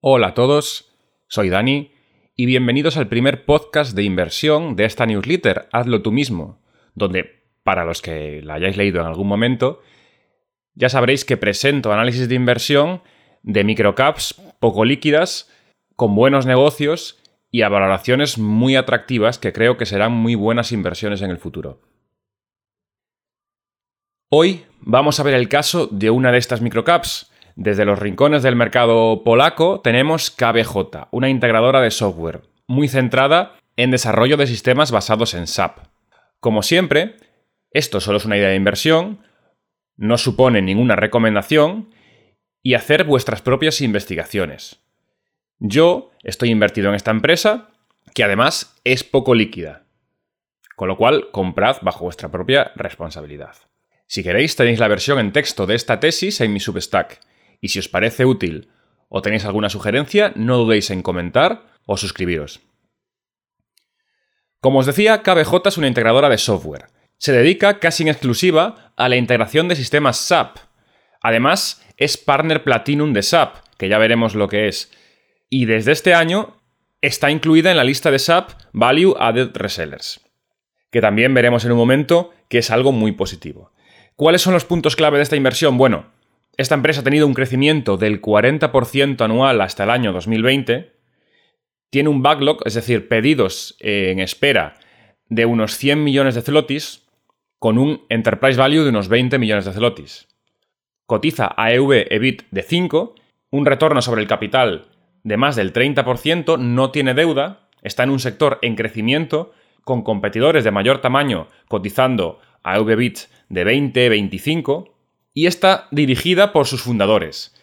Hola a todos, soy Dani y bienvenidos al primer podcast de inversión de esta newsletter, Hazlo tú mismo, donde, para los que la hayáis leído en algún momento, ya sabréis que presento análisis de inversión de microcaps poco líquidas, con buenos negocios y a valoraciones muy atractivas que creo que serán muy buenas inversiones en el futuro. Hoy vamos a ver el caso de una de estas microcaps, desde los rincones del mercado polaco tenemos KBJ, una integradora de software, muy centrada en desarrollo de sistemas basados en SAP. Como siempre, esto solo es una idea de inversión, no supone ninguna recomendación y hacer vuestras propias investigaciones. Yo estoy invertido en esta empresa, que además es poco líquida, con lo cual comprad bajo vuestra propia responsabilidad. Si queréis tenéis la versión en texto de esta tesis en mi Substack y si os parece útil o tenéis alguna sugerencia, no dudéis en comentar o suscribiros. Como os decía, KBJ es una integradora de software. Se dedica casi en exclusiva a la integración de sistemas SAP. Además, es partner Platinum de SAP, que ya veremos lo que es. Y desde este año está incluida en la lista de SAP Value Added Resellers, que también veremos en un momento que es algo muy positivo. ¿Cuáles son los puntos clave de esta inversión? Bueno, esta empresa ha tenido un crecimiento del 40% anual hasta el año 2020. Tiene un backlog, es decir, pedidos en espera de unos 100 millones de zlotys con un enterprise value de unos 20 millones de zlotys. Cotiza a EV EBIT de 5, un retorno sobre el capital de más del 30%, no tiene deuda, está en un sector en crecimiento con competidores de mayor tamaño cotizando a EV EBIT de 20, 25 y está dirigida por sus fundadores,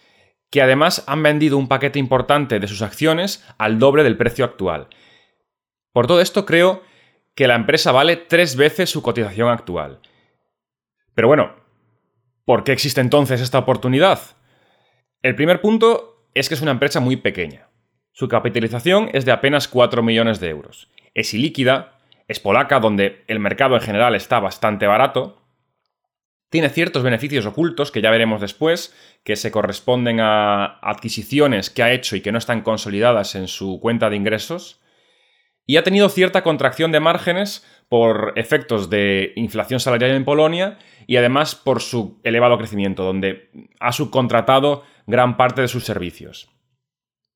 que además han vendido un paquete importante de sus acciones al doble del precio actual. Por todo esto creo que la empresa vale tres veces su cotización actual. Pero bueno, ¿por qué existe entonces esta oportunidad? El primer punto es que es una empresa muy pequeña. Su capitalización es de apenas 4 millones de euros. Es ilíquida, es polaca, donde el mercado en general está bastante barato, tiene ciertos beneficios ocultos que ya veremos después, que se corresponden a adquisiciones que ha hecho y que no están consolidadas en su cuenta de ingresos. Y ha tenido cierta contracción de márgenes por efectos de inflación salarial en Polonia y además por su elevado crecimiento, donde ha subcontratado gran parte de sus servicios.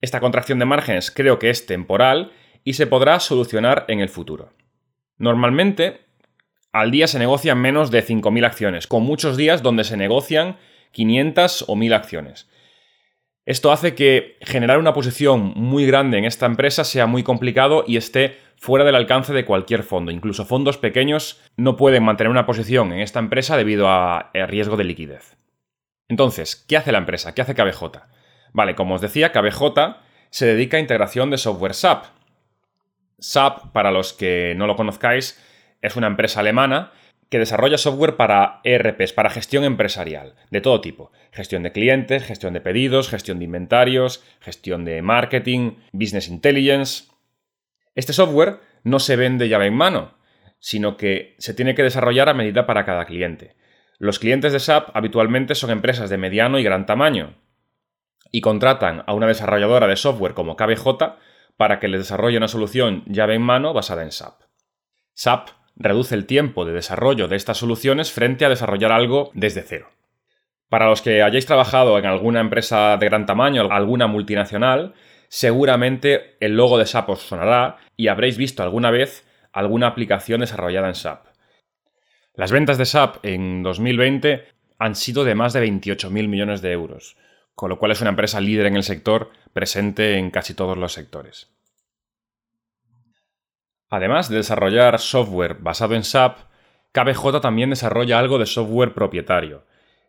Esta contracción de márgenes creo que es temporal y se podrá solucionar en el futuro. Normalmente, al día se negocian menos de 5.000 acciones, con muchos días donde se negocian 500 o 1.000 acciones. Esto hace que generar una posición muy grande en esta empresa sea muy complicado y esté fuera del alcance de cualquier fondo. Incluso fondos pequeños no pueden mantener una posición en esta empresa debido a riesgo de liquidez. Entonces, ¿qué hace la empresa? ¿Qué hace KBJ? Vale, como os decía, KBJ se dedica a integración de software SAP. SAP, para los que no lo conozcáis, es una empresa alemana que desarrolla software para ERPs, para gestión empresarial, de todo tipo. Gestión de clientes, gestión de pedidos, gestión de inventarios, gestión de marketing, business intelligence. Este software no se vende llave en mano, sino que se tiene que desarrollar a medida para cada cliente. Los clientes de SAP habitualmente son empresas de mediano y gran tamaño y contratan a una desarrolladora de software como KBJ para que les desarrolle una solución llave en mano basada en SAP. SAP reduce el tiempo de desarrollo de estas soluciones frente a desarrollar algo desde cero. Para los que hayáis trabajado en alguna empresa de gran tamaño, alguna multinacional, seguramente el logo de SAP os sonará y habréis visto alguna vez alguna aplicación desarrollada en SAP. Las ventas de SAP en 2020 han sido de más de 28.000 millones de euros, con lo cual es una empresa líder en el sector, presente en casi todos los sectores. Además de desarrollar software basado en SAP, KBJ también desarrolla algo de software propietario.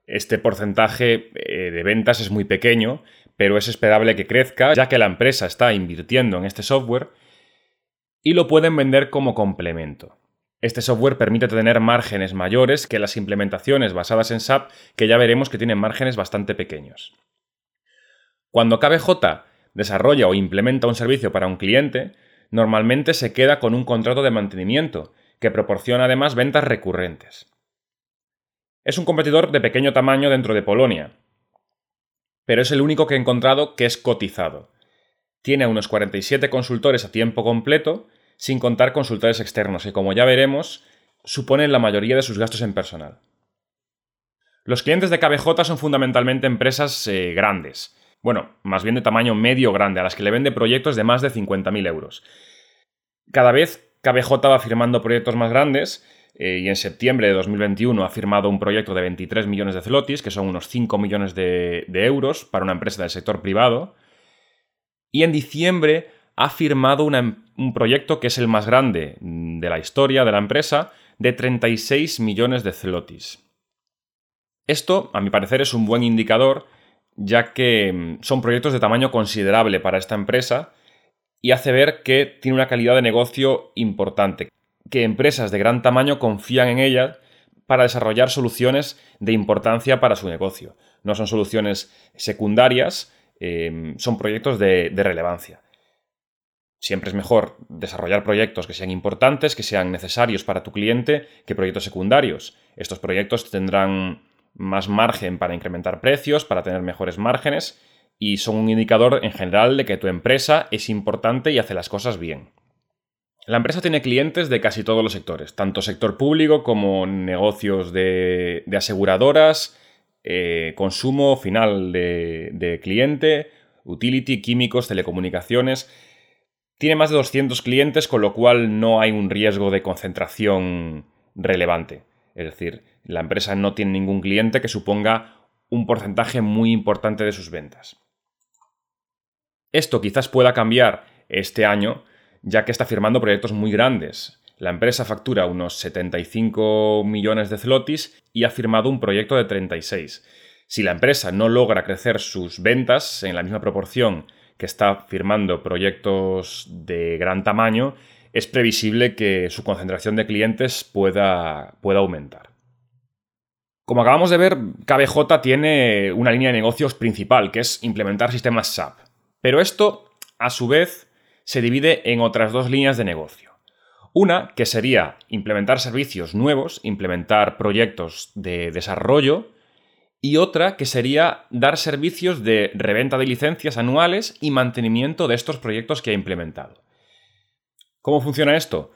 Este porcentaje eh, de ventas es muy pequeño, pero es esperable que crezca, ya que la empresa está invirtiendo en este software y lo pueden vender como complemento. Este software permite tener márgenes mayores que las implementaciones basadas en SAP, que ya veremos que tienen márgenes bastante pequeños. Cuando KBJ desarrolla o implementa un servicio para un cliente, normalmente se queda con un contrato de mantenimiento, que proporciona además ventas recurrentes. Es un competidor de pequeño tamaño dentro de Polonia, pero es el único que he encontrado que es cotizado. tiene unos 47 consultores a tiempo completo, sin contar consultores externos, que como ya veremos, suponen la mayoría de sus gastos en personal. Los clientes de KBJ son fundamentalmente empresas eh, grandes, bueno, más bien de tamaño medio grande, a las que le vende proyectos de más de 50.000 euros. Cada vez KBJ va firmando proyectos más grandes eh, y en septiembre de 2021 ha firmado un proyecto de 23 millones de zlotys, que son unos 5 millones de, euros para una empresa del sector privado. Y en diciembre ha firmado un proyecto que es el más grande de la historia de la empresa, de 36 millones de zlotys. Esto, a mi parecer, es un buen indicador, ya que mm, son proyectos de tamaño considerable para esta empresa y hace ver que tiene una calidad de negocio importante, que empresas de gran tamaño confían en ella para desarrollar soluciones de importancia para su negocio. No son soluciones secundarias, em, son proyectos de, de relevancia. Siempre es mejor desarrollar proyectos que sean importantes, que sean necesarios para tu cliente, que proyectos secundarios. Estos proyectos tendrán más margen para incrementar precios, para tener mejores márgenes y son un indicador en general de que tu empresa es importante y hace las cosas bien. La empresa tiene clientes de casi todos los sectores, tanto sector público como negocios de, aseguradoras, eh, consumo final de, de cliente, utility, químicos, telecomunicaciones. Tiene más de 200 clientes, con lo cual no hay un riesgo de concentración relevante. Es decir, la empresa no tiene ningún cliente que suponga un porcentaje muy importante de sus ventas. Esto quizás pueda cambiar este año, ya que está firmando proyectos muy grandes. La empresa factura unos 75 millones de zlotys y ha firmado un proyecto de 36. Si la empresa no logra crecer sus ventas en la misma proporción que está firmando proyectos de gran tamaño, es previsible que su concentración de clientes pueda, pueda aumentar. Como acabamos de ver, KBJ tiene una línea de negocios principal, que es implementar sistemas SAP. Pero esto, a su vez, se divide en otras dos líneas de negocio. Una, que sería implementar servicios nuevos, implementar proyectos de desarrollo, y otra, que sería dar servicios de reventa de licencias anuales y mantenimiento de estos proyectos que ha implementado. ¿Cómo funciona esto?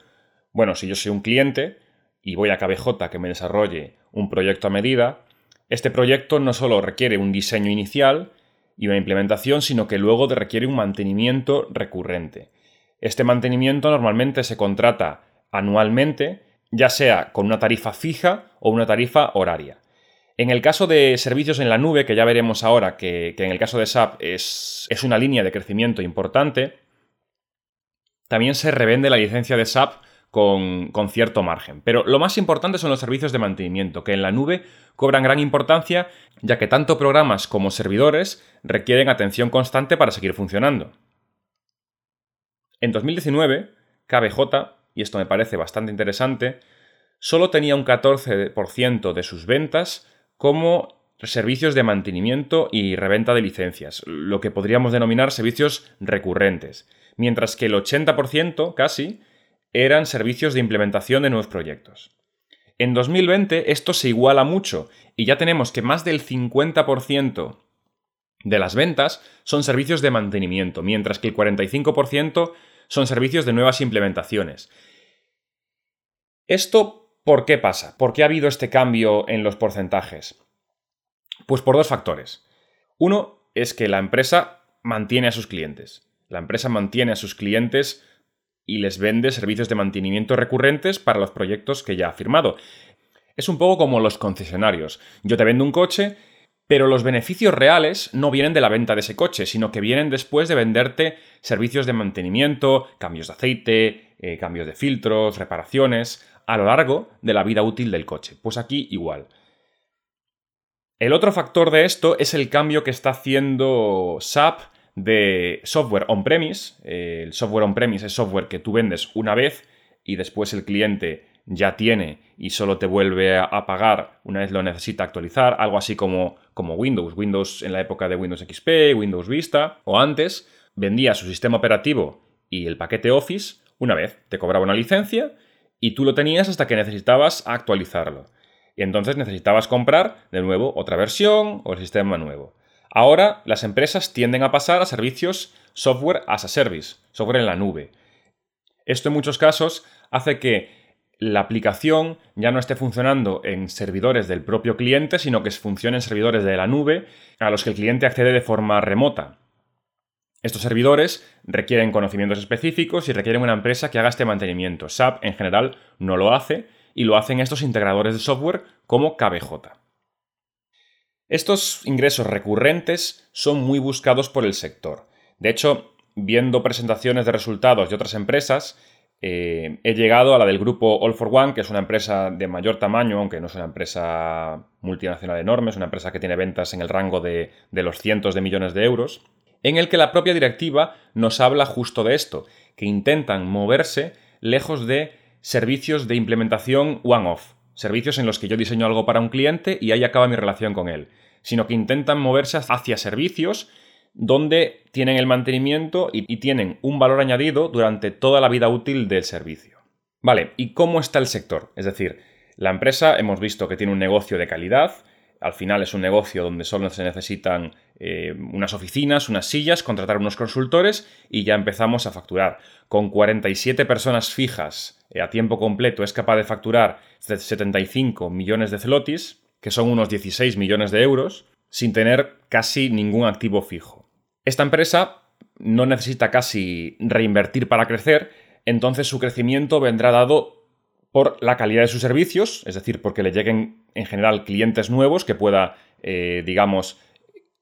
Bueno, si yo soy un cliente y voy a KBJ que me desarrolle un proyecto a medida, este proyecto no solo requiere un diseño inicial, y una implementación, sino que luego requiere un mantenimiento recurrente. Este mantenimiento normalmente se contrata anualmente, ya sea con una tarifa fija o una tarifa horaria. En el caso de servicios en la nube, que ya veremos ahora que, en el caso de SAP es, una línea de crecimiento importante, también se revende la licencia de SAP con, con, cierto margen. Pero lo más importante son los servicios de mantenimiento, que en la nube cobran gran importancia, ya que tanto programas como servidores requieren atención constante para seguir funcionando. En 2019, KBJ, y esto me parece bastante interesante, solo tenía un 14% de sus ventas como servicios de mantenimiento y reventa de licencias, lo que podríamos denominar servicios recurrentes, mientras que el 80% casi eran servicios de implementación de nuevos proyectos. En 2020 esto se iguala mucho y ya tenemos que más del 50% de las ventas son servicios de mantenimiento, mientras que el 45% son servicios de nuevas implementaciones. ¿Esto por qué pasa? ¿Por qué ha habido este cambio en los porcentajes? Pues por dos factores. Uno es que la empresa mantiene a sus clientes. La empresa mantiene a sus clientes y les vende servicios de mantenimiento recurrentes para los proyectos que ya ha firmado. Es un poco como los concesionarios. Yo te vendo un coche, pero los beneficios reales no vienen de la venta de ese coche, sino que vienen después de venderte servicios de mantenimiento, cambios de aceite, eh, cambios de filtros, reparaciones, a lo largo de la vida útil del coche. Pues aquí igual. El otro factor de esto es el cambio que está haciendo SAP de software on-premise. el software on-premise es software que tú vendes una vez y después el cliente ya tiene y solo te vuelve a pagar una vez lo necesita actualizar, algo así como, como Windows. Windows en la época de Windows XP, Windows Vista o antes, vendía su sistema operativo y el paquete Office una vez, te cobraba una licencia y tú lo tenías hasta que necesitabas actualizarlo. Y entonces necesitabas comprar de nuevo otra versión o el sistema nuevo. Ahora las empresas tienden a pasar a servicios software as a service, software en la nube. Esto en muchos casos hace que la aplicación ya no esté funcionando en servidores del propio cliente, sino que funcione en servidores de la nube a los que el cliente accede de forma remota. Estos servidores requieren conocimientos específicos y requieren una empresa que haga este mantenimiento. SAP en general no lo hace y lo hacen estos integradores de software como KBJ. Estos ingresos recurrentes son muy buscados por el sector. De hecho, viendo presentaciones de resultados de otras empresas, eh, he llegado a la del grupo All for One, que es una empresa de mayor tamaño, aunque no es una empresa multinacional enorme, es una empresa que tiene ventas en el rango de, de los cientos de millones de euros, en el que la propia directiva nos habla justo de esto, que intentan moverse lejos de servicios de implementación one-off, servicios en los que yo diseño algo para un cliente y ahí acaba mi relación con él, sino que intentan moverse hacia servicios donde tienen el mantenimiento y, tienen un valor añadido durante toda la vida útil del servicio. Vale, ¿y cómo está el sector? Es decir, la empresa hemos visto que tiene un negocio de calidad, al final es un negocio donde solo se necesitan eh, unas oficinas, unas sillas, contratar unos consultores y ya empezamos a facturar. Con 47 personas fijas a tiempo completo es capaz de facturar 75 millones de celotis, que son unos 16 millones de euros, sin tener casi ningún activo fijo. Esta empresa no necesita casi reinvertir para crecer, entonces su crecimiento vendrá dado por la calidad de sus servicios, es decir, porque le lleguen en general clientes nuevos que pueda, eh, digamos,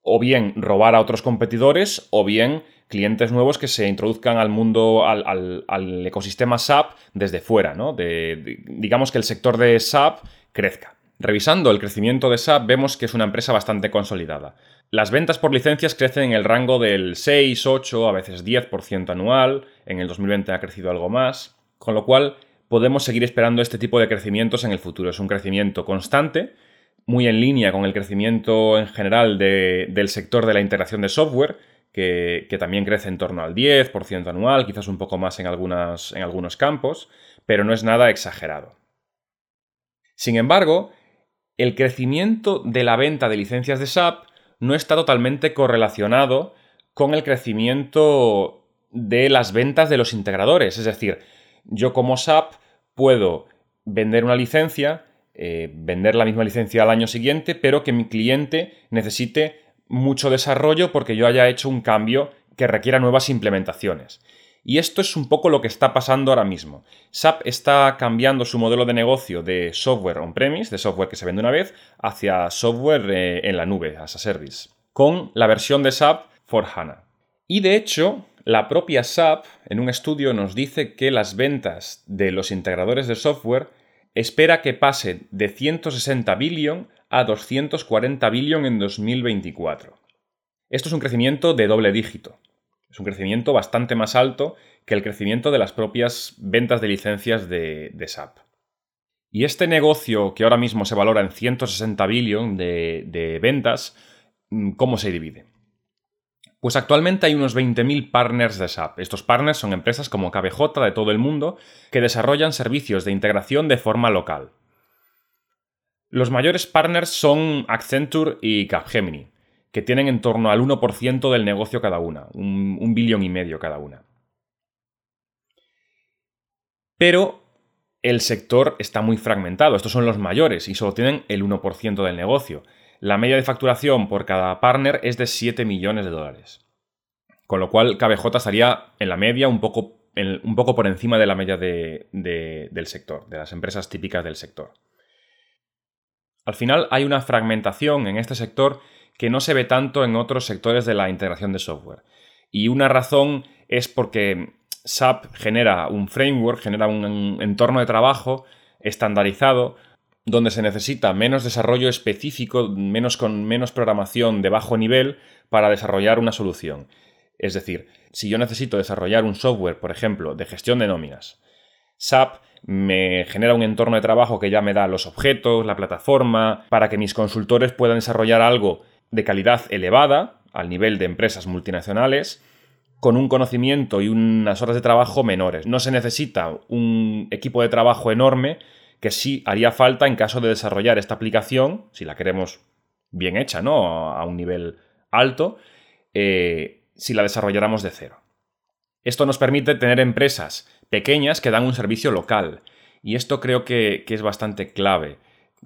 o bien robar a otros competidores o bien clientes nuevos que se introduzcan al mundo, al, ecosistema SAP desde fuera, ¿no? digamos que el sector de SAP crezca. Revisando el crecimiento de SAP vemos que es una empresa bastante consolidada. Las ventas por licencias crecen en el rango del 6, 8, a veces 10% anual, en el 2020 ha crecido algo más, con lo cual podemos seguir esperando este tipo de crecimientos en el futuro. Es un crecimiento constante, muy en línea con el crecimiento en general del sector de la integración de software, que, también crece en torno al 10% anual, quizás un poco más en, en algunos campos, pero no es nada exagerado. Sin embargo, el crecimiento de la venta de licencias de SAP no está totalmente correlacionado con el crecimiento de las ventas de los integradores. Es decir, yo como SAP puedo vender una licencia, eh, vender la misma licencia al año siguiente, pero que mi cliente necesite mucho desarrollo porque yo haya hecho un cambio que requiera nuevas implementaciones. Y esto es un poco lo que está pasando ahora mismo. SAP está cambiando su modelo de negocio de software on-premise, de software que se vende una vez, hacia software eh, en la nube, as a service, con la versión de SAP for HANA. Y de hecho, la propia SAP en un estudio nos dice que las ventas de los integradores de software espera que pase de 160 billion a 240 billion en 2024. Esto es un crecimiento de doble dígito. Es un crecimiento bastante más alto que el crecimiento de las propias ventas de licencias de, SAP. Y este negocio que ahora mismo se valora en 160 billion de, de ventas, ¿cómo se divide? Pues actualmente hay unos 20.000 partners de SAP. Estos partners son empresas como KBJ de todo el mundo que desarrollan servicios de integración de forma local. Los mayores partners son Accenture y Capgemini, que tienen en torno al 1% del negocio cada una, un, billón y medio cada una. Pero el sector está muy fragmentado. Estos son los mayores y solo tienen el 1% del negocio. La media de facturación por cada partner es de 7 millones de dólares. Con lo cual, KBJ estaría en la media un poco, un poco por encima de la media del sector, de las empresas típicas del sector. Al final hay una fragmentación en este sector que no se ve tanto en otros sectores de la integración de software. Y una razón es porque SAP genera un framework, genera un entorno de trabajo estandarizado donde se necesita menos desarrollo específico, menos con menos programación de bajo nivel para desarrollar una solución. Es decir, si yo necesito desarrollar un software, por ejemplo, de gestión de nóminas, SAP me genera un entorno de trabajo que ya me da los objetos, la plataforma, para que mis consultores puedan desarrollar algo de calidad elevada, al nivel de empresas multinacionales, con un conocimiento y unas horas de trabajo menores. No se necesita un equipo de trabajo enorme que sí haría falta en caso de desarrollar esta aplicación, si la queremos bien hecha, ¿no? A un nivel alto, eh, si la desarrolláramos de cero. Esto nos permite tener empresas pequeñas que dan un servicio local. Y esto creo que, es bastante clave.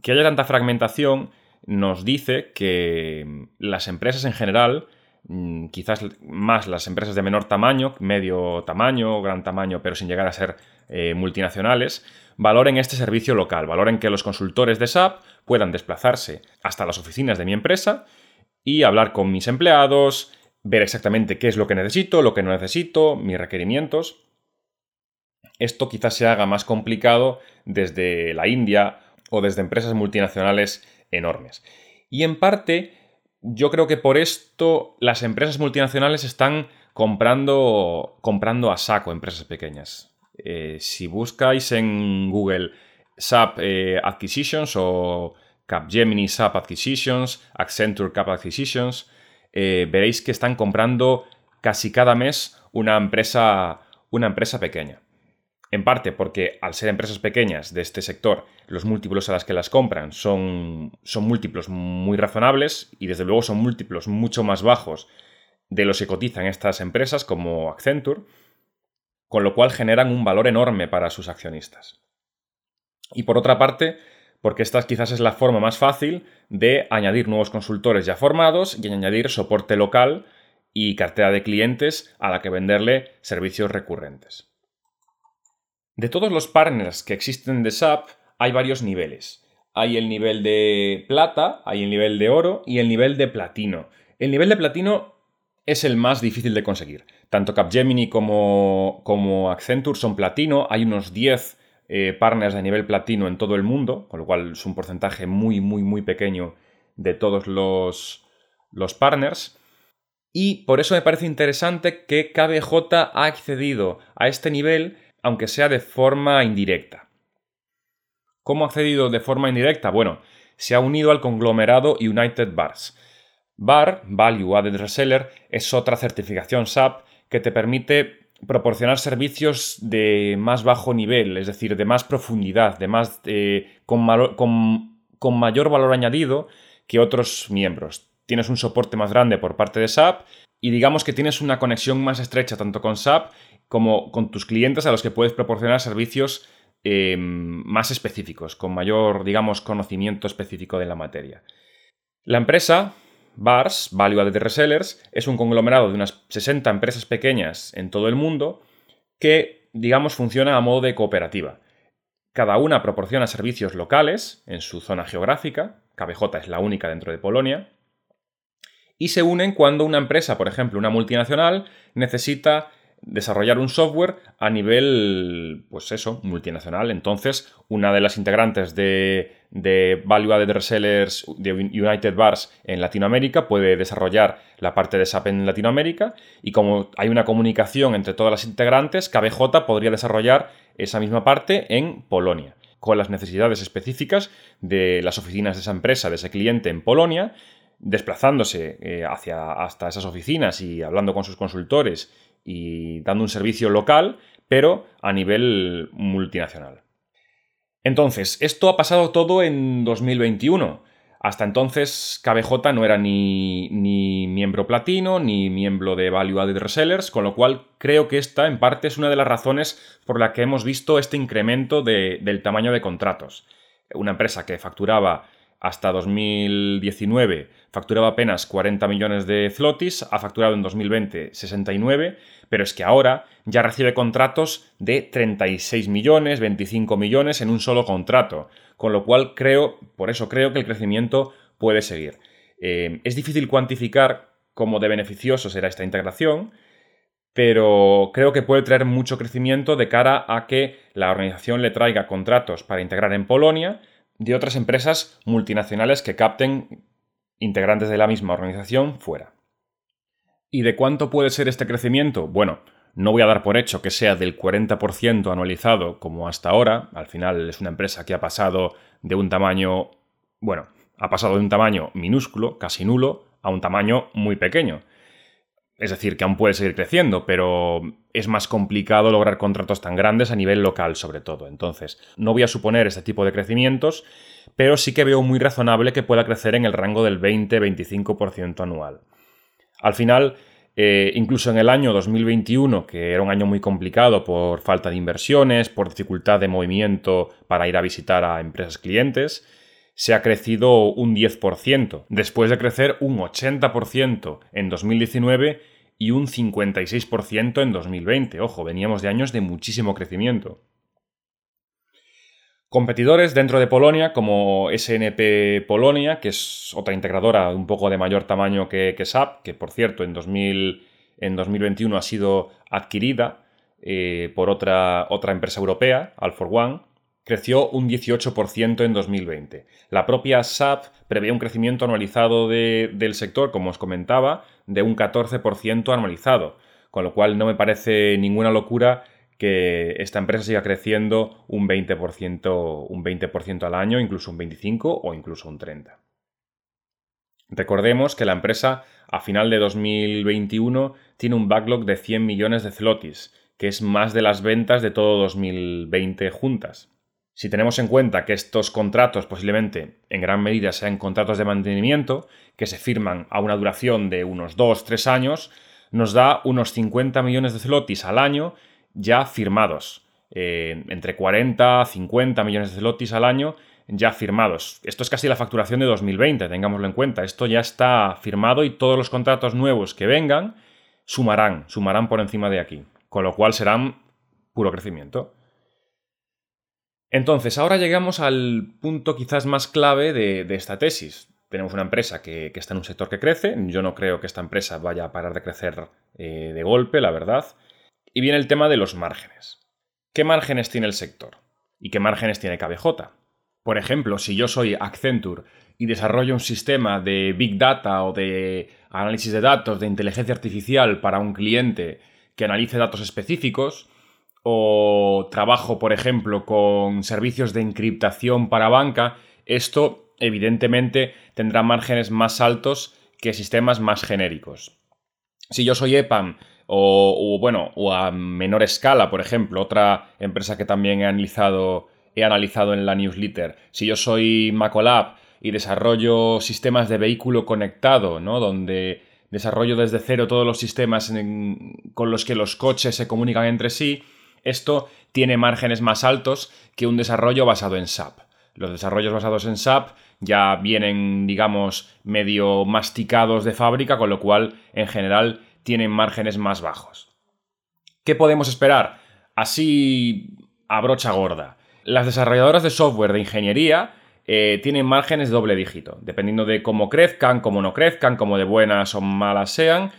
Que haya tanta fragmentación nos dice que las empresas en general, mm, quizás más las empresas de menor tamaño, medio tamaño, gran tamaño, pero sin llegar a ser eh, multinacionales, valoren este servicio local, valoren que los consultores de SAP puedan desplazarse hasta las oficinas de mi empresa y hablar con mis empleados, ver exactamente qué es lo que necesito, lo que no necesito, mis requerimientos. Esto quizás se haga más complicado desde la India o desde empresas multinacionales enormes. Y en parte, yo creo que por esto las empresas multinacionales están comprando, comprando a saco empresas pequeñas. Eh, si buscáis en Google SAP eh, Acquisitions o Capgemini SAP Acquisitions, Accenture Cap Acquisitions, eh, veréis que están comprando casi cada mes una empresa, una empresa pequeña. En parte porque al ser empresas pequeñas de este sector, los múltiplos a las que las compran son, son múltiplos muy razonables y desde luego son múltiplos mucho más bajos de los que cotizan estas empresas como Accenture, con lo cual generan un valor enorme para sus accionistas. Y por otra parte, porque esta quizás es la forma más fácil de añadir nuevos consultores ya formados y añadir soporte local y cartera de clientes a la que venderle servicios recurrentes. De todos los partners que existen de SAP, hay varios niveles. Hay el nivel de plata, hay el nivel de oro y el nivel de platino. El nivel de platino es el más difícil de conseguir. Tanto Capgemini como, como Accenture son platino, hay unos 10 eh, partners de nivel platino en todo el mundo, con lo cual es un porcentaje muy, muy, muy pequeño de todos los, los partners. Y por eso me parece interesante que KBJ ha accedido a este nivel, aunque sea de forma indirecta. ¿Cómo ha accedido de forma indirecta? Bueno, se ha unido al conglomerado United Bars. BAR, Value Added Reseller, es otra certificación SAP que te permite proporcionar servicios de más bajo nivel, es decir, de más profundidad, de más eh, con, con, mayor valor añadido que otros miembros. Tienes un soporte más grande por parte de SAP y digamos que tienes una conexión más estrecha tanto con SAP como con tus clientes a los que puedes proporcionar servicios em, más específicos, con mayor, digamos, conocimiento específico de la materia. La empresa BARS, Value Added Resellers, es un conglomerado de unas 60 empresas pequeñas en todo el mundo que, digamos, funciona a modo de cooperativa. Cada una proporciona servicios locales en su zona geográfica, KBJ es la única dentro de Polonia, y se unen cuando una empresa, por ejemplo, una multinacional, necesita desarrollar un software a nivel, pues eso, multinacional. Entonces, una de las integrantes de, de Value Added Resellers de United Bars en Latinoamérica puede desarrollar la parte de SAP en Latinoamérica y como hay una comunicación entre todas las integrantes, KBJ podría desarrollar esa misma parte en Polonia con las necesidades específicas de las oficinas de esa empresa, de ese cliente en Polonia, desplazándose eh, hacia, hasta esas oficinas y hablando con sus consultores y dando un servicio local, pero a nivel multinacional. Entonces, esto ha pasado todo en 2021. Hasta entonces, KBJ no era ni, miembro platino, ni miembro de Value Added Resellers, con lo cual creo que esta, en parte, es una de las razones por la que hemos visto este incremento del tamaño de contratos. Una empresa que facturaba hasta 2019 facturaba apenas 40 millones de zlotys, ha facturado en 2020 69, pero es que ahora ya recibe contratos de 36 millones, 25 millones en un solo contrato, con lo cual creo, por eso creo que el crecimiento puede seguir. Eh, es difícil cuantificar cómo de beneficioso será esta integración, pero creo que puede traer mucho crecimiento de cara a que la organización le traiga contratos para integrar en Polonia, de otras empresas multinacionales que capten integrantes de la misma organización fuera. ¿Y de cuánto puede ser este crecimiento? Bueno, no voy a dar por hecho que sea del 40% anualizado como hasta ahora. Al final es una empresa que ha pasado de un tamaño, bueno, ha pasado de un tamaño minúsculo, casi nulo, a un tamaño muy pequeño. Es decir, que aún puede seguir creciendo, pero es más complicado lograr contratos tan grandes a nivel local sobre todo. Entonces, no voy a suponer este tipo de crecimientos, pero sí que veo muy razonable que pueda crecer en el rango del 20-25% anual. Al final, Eh, incluso en el año 2021, que era un año muy complicado por falta de inversiones, por dificultad de movimiento para ir a visitar a empresas clientes, se ha crecido un 10%, después de crecer un 80% en 2019 y un 56% en 2020. Ojo, veníamos de años de muchísimo crecimiento. Competidores dentro de Polonia, como SNP Polonia, que es otra integradora un poco de mayor tamaño que, SAP, que por cierto en, 2021 ha sido adquirida eh, por otra, otra empresa europea, All One, creció un 18% en 2020. La propia SAP prevé un crecimiento anualizado del sector, como os comentaba, de un 14% anualizado, con lo cual no me parece ninguna locura que esta empresa siga creciendo un 20%, un 20 al año, incluso un 25% o incluso un 30%. Recordemos que la empresa a final de 2021 tiene un backlog de 100 millones de zlotys, que es más de las ventas de todo 2020 juntas. Si tenemos en cuenta que estos contratos posiblemente en gran medida sean contratos de mantenimiento, que se firman a una duración de unos 2-3 años, nos da unos 50 millones de zlotys al año ya firmados. Eh, entre 40 50 millones de zlotys al año ya firmados. Esto es casi la facturación de 2020, tengámoslo en cuenta. Esto ya está firmado y todos los contratos nuevos que vengan sumarán, sumarán por encima de aquí. Con lo cual serán puro crecimiento. Entonces, ahora llegamos al punto quizás más clave de, esta tesis. Tenemos una empresa que, está en un sector que crece. Yo no creo que esta empresa vaya a parar de crecer eh, de golpe, la verdad. Y viene el tema de los márgenes. ¿Qué márgenes tiene el sector? ¿Y qué márgenes tiene KBJ? Por ejemplo, si yo soy Accenture y desarrollo un sistema de Big Data o de análisis de datos, de inteligencia artificial para un cliente que analice datos específicos, o trabajo, por ejemplo, con servicios de encriptación para banca, esto evidentemente tendrá márgenes más altos que sistemas más genéricos. Si yo soy EPAM o, bueno, o a menor escala, por ejemplo, otra empresa que también he analizado, he analizado en la newsletter. Si yo soy Macolab y desarrollo sistemas de vehículo conectado, ¿no? Donde desarrollo desde cero todos los sistemas con los que los coches se comunican entre sí, esto tiene márgenes más altos que un desarrollo basado en SAP. Los desarrollos basados en SAP ya vienen, digamos, medio masticados de fábrica, con lo cual, en general, tienen márgenes más bajos. ¿Qué podemos esperar? Así a brocha gorda. Las desarrolladoras de software de ingeniería eh, tienen márgenes doble dígito. Dependiendo de cómo crezcan, cómo no crezcan, cómo de buenas o malas sean,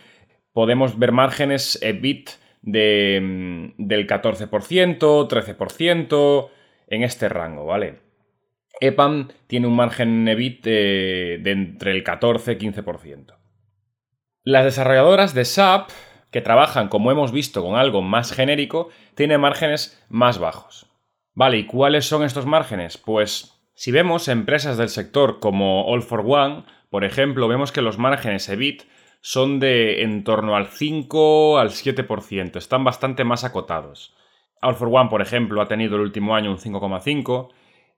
podemos ver márgenes EBIT de, mm, del 14%, 13%, en este rango, ¿vale? EPAM tiene un margen EBIT de, de entre el 14 y 15%. Las desarrolladoras de SAP, que trabajan, como hemos visto, con algo más genérico, tienen márgenes más bajos. Vale, ¿y cuáles son estos márgenes? Pues si vemos empresas del sector como All for One, por ejemplo, vemos que los márgenes EBIT son de en torno al 5 al 7%, están bastante más acotados. All for One, por ejemplo, ha tenido el último año un 5,5,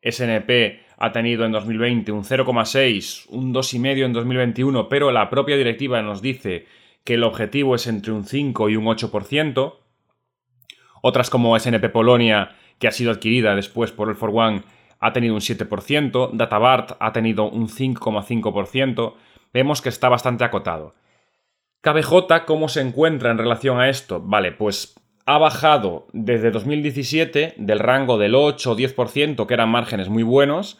SNP ha tenido en 2020 un 0,6, un 2,5 en 2021, pero la propia directiva nos dice que el objetivo es entre un 5 y un 8%. Otras como SNP Polonia, que ha sido adquirida después por el For One, ha tenido un 7%, Databart ha tenido un 5,5%. Vemos que está bastante acotado. KBJ, ¿cómo se encuentra en relación a esto? Vale, pues ha bajado desde 2017 del rango del 8 o 10%, que eran márgenes muy buenos,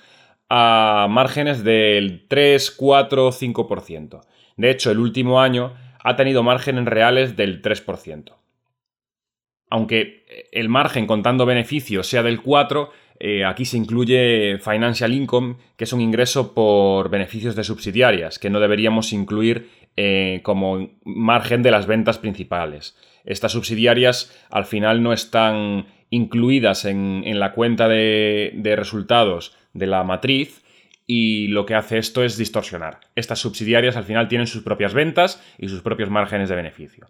a márgenes del 3, 4, 5%. De hecho, el último año ha tenido márgenes reales del 3%. Aunque el margen contando beneficios sea del 4, eh, aquí se incluye financial income, que es un ingreso por beneficios de subsidiarias, que no deberíamos incluir eh, como margen de las ventas principales. Estas subsidiarias al final no están incluidas en, la cuenta de, resultados de la matriz y lo que hace esto es distorsionar. Estas subsidiarias al final tienen sus propias ventas y sus propios márgenes de beneficio.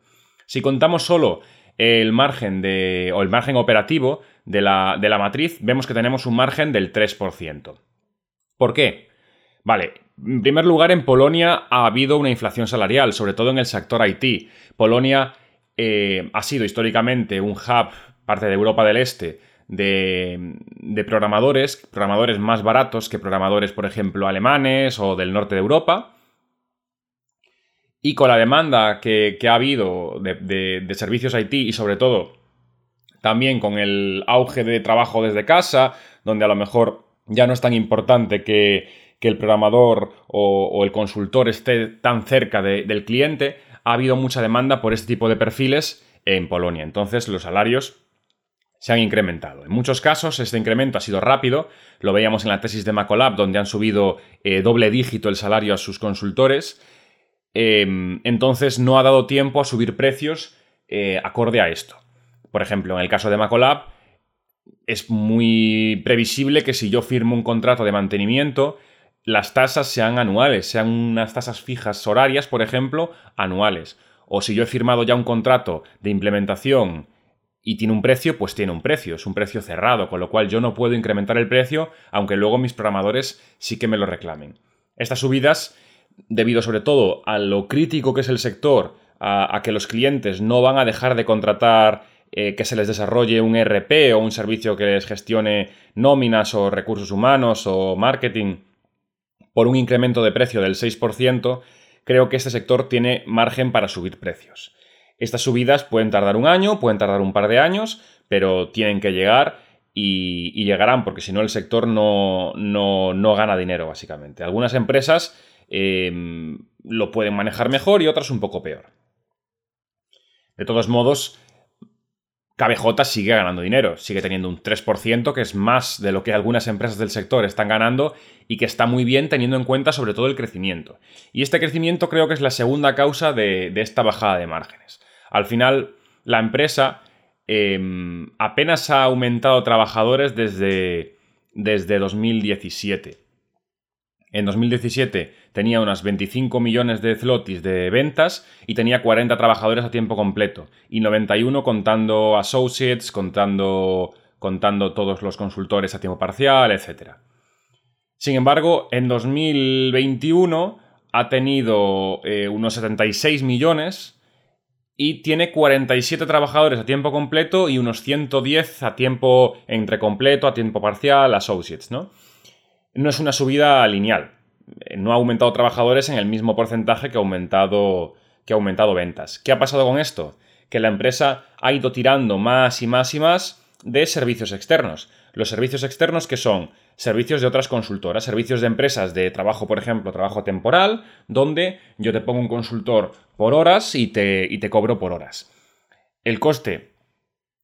Si contamos solo el margen de, o el margen operativo de la, de la matriz, vemos que tenemos un margen del 3%. ¿Por qué? Vale, en primer lugar, en Polonia ha habido una inflación salarial, sobre todo en el sector IT. Polonia eh, ha sido históricamente un hub, parte de Europa del Este, de, de, programadores, programadores más baratos que programadores, por ejemplo, alemanes o del norte de Europa. Y con la demanda que, ha habido de, servicios IT y sobre todo también con el auge de trabajo desde casa, donde a lo mejor ya no es tan importante que, el programador o, el consultor esté tan cerca del cliente, ha habido mucha demanda por este tipo de perfiles en Polonia. Entonces los salarios se han incrementado. En muchos casos este incremento ha sido rápido, lo veíamos en la tesis de Macolab, donde han subido eh, doble dígito el salario a sus consultores, Em, entonces no ha dado tiempo a subir precios eh, acorde a esto. Por ejemplo, en el caso de Macolab, es muy previsible que si yo firmo un contrato de mantenimiento, las tasas sean anuales, sean unas tasas fijas horarias, por ejemplo, anuales. O si yo he firmado ya un contrato de implementación y tiene un precio, pues tiene un precio, es un precio cerrado, con lo cual yo no puedo incrementar el precio, aunque luego mis programadores sí que me lo reclamen. Estas subidas debido sobre todo a lo crítico que es el sector, a, que los clientes no van a dejar de contratar eh, que se les desarrolle un RP o un servicio que les gestione nóminas o recursos humanos o marketing por un incremento de precio del 6%, creo que este sector tiene margen para subir precios. Estas subidas pueden tardar un año, pueden tardar un par de años, pero tienen que llegar y, llegarán porque si no el sector no, no, no gana dinero, básicamente. Algunas empresas Em, lo pueden manejar mejor y otras un poco peor. De todos modos, KBJ sigue ganando dinero, sigue teniendo un 3%, que es más de lo que algunas empresas del sector están ganando y que está muy bien teniendo en cuenta sobre todo el crecimiento. Y este crecimiento creo que es la segunda causa de, esta bajada de márgenes. Al final, la empresa em, apenas ha aumentado trabajadores desde, desde 2017. En 2017 tenía unas 25 millones de zlotys de ventas y tenía 40 trabajadores a tiempo completo y 91 contando associates, contando, contando todos los consultores a tiempo parcial, etc. Sin embargo, en 2021 ha tenido eh, unos 76 millones y tiene 47 trabajadores a tiempo completo y unos 110 a tiempo entre completo, a tiempo parcial, associates, ¿no? No es una subida lineal. Eh, no ha aumentado trabajadores en el mismo porcentaje que ha aumentado, que ha aumentado ventas. ¿Qué ha pasado con esto? Que la empresa ha ido tirando más y más y más de servicios externos. Los servicios externos que son servicios de otras consultoras, servicios de empresas de trabajo, por ejemplo, trabajo temporal, donde yo te pongo un consultor por horas y te, y te cobro por horas. El coste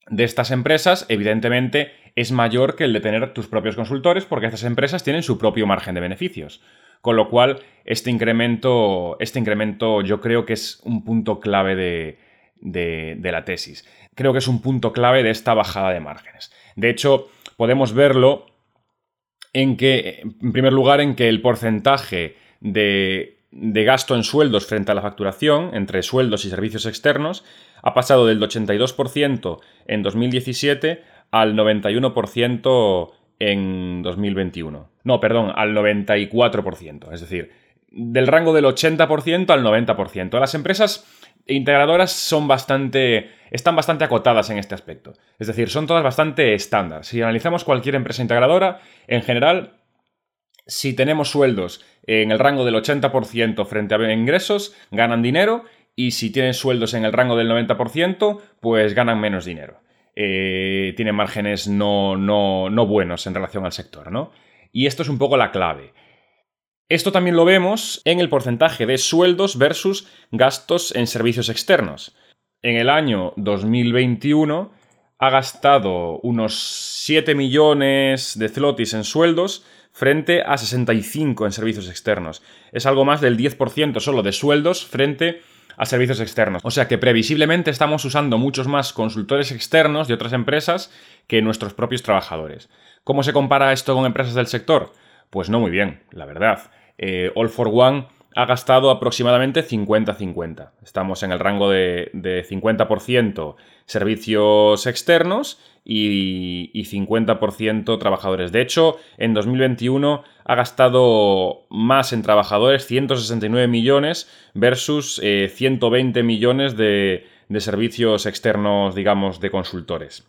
de estas empresas, evidentemente, es mayor que el de tener tus propios consultores porque estas empresas tienen su propio margen de beneficios. Con lo cual, este incremento, este incremento yo creo que es un punto clave de, de, la tesis. Creo que es un punto clave de esta bajada de márgenes. De hecho, podemos verlo en que, en primer lugar, en que el porcentaje de, de, gasto en sueldos frente a la facturación, entre sueldos y servicios externos, ha pasado del 82% en 2017 al 91% en 2021. No, perdón, al 94%. Es decir, del rango del 80% al 90%. Las empresas integradoras son bastante. están bastante acotadas en este aspecto. Es decir, son todas bastante estándar. Si analizamos cualquier empresa integradora, en general, si tenemos sueldos en el rango del 80% frente a ingresos, ganan dinero. Y si tienen sueldos en el rango del 90%, pues ganan menos dinero. Eh, tiene márgenes no, no, buenos en relación al sector, ¿no? Y esto es un poco la clave. Esto también lo vemos en el porcentaje de sueldos versus gastos en servicios externos. En el año 2021 ha gastado unos 7 millones de zlotys en sueldos frente a 65 en servicios externos. Es algo más del 10% solo de sueldos frente a a servicios externos. O sea que previsiblemente estamos usando muchos más consultores externos de otras empresas que nuestros propios trabajadores. ¿Cómo se compara esto con empresas del sector? Pues no muy bien, la verdad. Eh, All for One ha gastado aproximadamente 50-50. Estamos en el rango de, 50% servicios externos y, 50% trabajadores. De hecho, en 2021 ha gastado más en trabajadores, 169 millones versus 120 eh, millones de, de servicios externos, digamos, de consultores.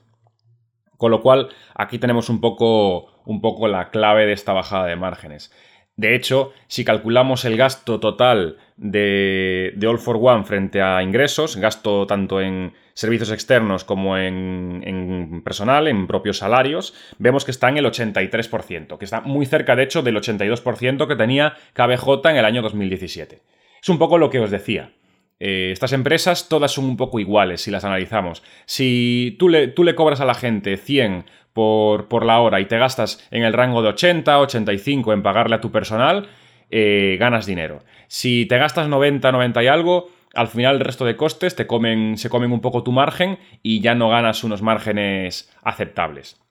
Con lo cual, aquí tenemos un poco, un poco la clave de esta bajada de márgenes. De hecho, si calculamos el gasto total de, All for One frente a ingresos, gasto tanto en servicios externos como en, personal, en propios salarios, vemos que está en el 83%, que está muy cerca, de hecho, del 82% que tenía KBJ en el año 2017. Es un poco lo que os decía. Eh, estas empresas todas son un poco iguales si las analizamos. Si tú le, tú le cobras a la gente 100 por, la hora y te gastas en el rango de 80, 85 en pagarle a tu personal, eh, ganas dinero. Si te gastas 90, 90 y algo, al final el resto de costes te comen, se comen un poco tu margen y ya no ganas unos márgenes aceptables.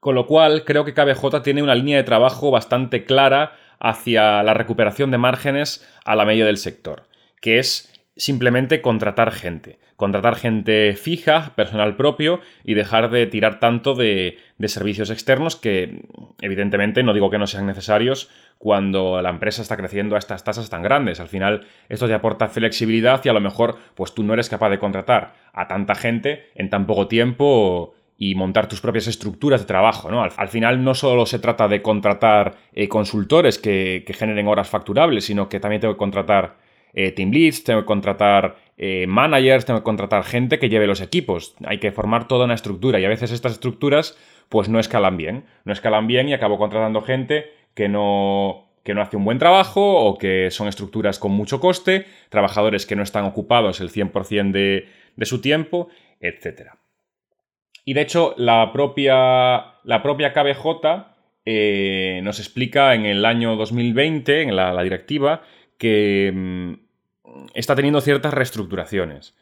Con lo cual, creo que KBJ tiene una línea de trabajo bastante clara hacia la recuperación de márgenes a la media del sector, que es simplemente contratar gente. Contratar gente fija, personal propio y dejar de tirar tanto de, servicios externos que evidentemente no digo que no sean necesarios cuando la empresa está creciendo a estas tasas tan grandes. Al final esto te aporta flexibilidad y a lo mejor pues tú no eres capaz de contratar a tanta gente en tan poco tiempo y montar tus propias estructuras de trabajo. ¿no? Al, final no solo se trata de contratar eh, consultores que, que generen horas facturables, sino que también tengo que contratar eh, team leads, tengo que contratar eh, managers, tengo que contratar gente que lleve los equipos. Hay que formar toda una estructura y a veces estas estructuras pues no escalan bien. No escalan bien y acabo contratando gente que no, que no hace un buen trabajo o que son estructuras con mucho coste, trabajadores que no están ocupados el 100% de, de su tiempo, etc. Y de hecho, la propia, la propia KBJ eh, nos explica en el año 2020, en la directiva, que mm, está teniendo ciertas reestructuraciones,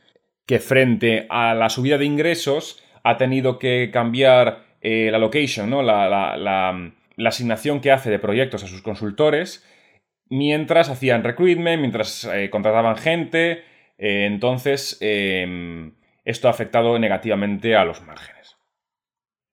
que frente a la subida de ingresos ha tenido que cambiar eh, la location, ¿no? La, asignación que hace de proyectos a sus consultores, mientras hacían recruitment, mientras eh, contrataban gente, eh, entonces esto ha afectado negativamente a los márgenes.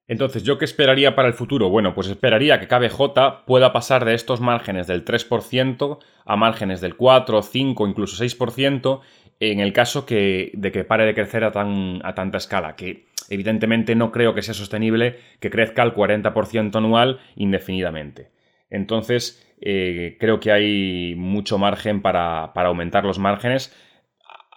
Entonces, ¿yo qué esperaría para el futuro? Bueno, pues esperaría que KBJ pueda pasar de estos márgenes del 3% a márgenes del 4, 5, incluso 6% en el caso de que pare de crecer a, tan, a tanta escala, que evidentemente no creo que sea sostenible que crezca al 40% anual indefinidamente. Entonces, eh, creo que hay mucho margen para, para aumentar los márgenes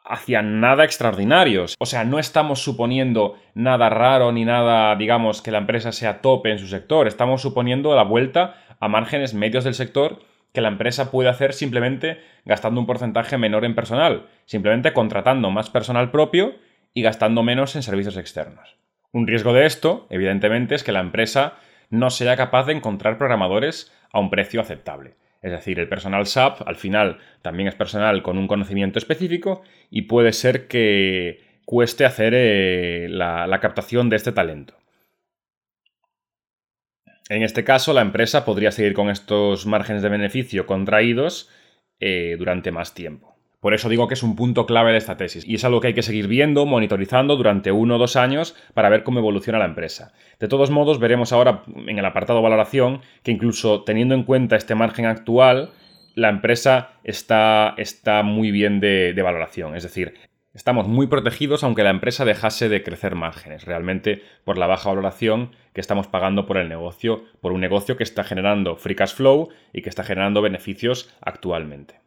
hacia nada extraordinarios. O sea, no estamos suponiendo nada raro ni nada, digamos, que la empresa sea tope en su sector. Estamos suponiendo la vuelta a márgenes medios del sector que la empresa puede hacer simplemente gastando un porcentaje menor en personal, simplemente contratando más personal propio y gastando menos en servicios externos. Un riesgo de esto, evidentemente, es que la empresa no sea capaz de encontrar programadores a un precio aceptable. Es decir, el personal SAP al final también es personal con un conocimiento específico y puede ser que cueste hacer eh, la, captación de este talento. En este caso, la empresa podría seguir con estos márgenes de beneficio contraídos eh, durante más tiempo. Por eso digo que es un punto clave de esta tesis y es algo que hay que seguir viendo, monitorizando durante uno o dos años para ver cómo evoluciona la empresa. De todos modos, veremos ahora en el apartado valoración que incluso teniendo en cuenta este margen actual, la empresa está, está muy bien de, de valoración. Es decir, Estamos muy protegidos aunque la empresa dejase de crecer márgenes, realmente por la baja valoración que estamos pagando por el negocio, por un negocio que está generando free cash flow y que está generando beneficios actualmente.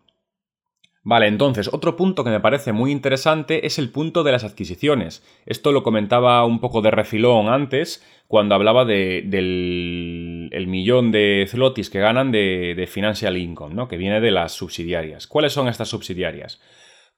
Vale, entonces, otro punto que me parece muy interesante es el punto de las adquisiciones. Esto lo comentaba un poco de refilón antes, cuando hablaba del millón de zlotys que ganan de, financial income, ¿no? que viene de las subsidiarias. ¿Cuáles son estas subsidiarias?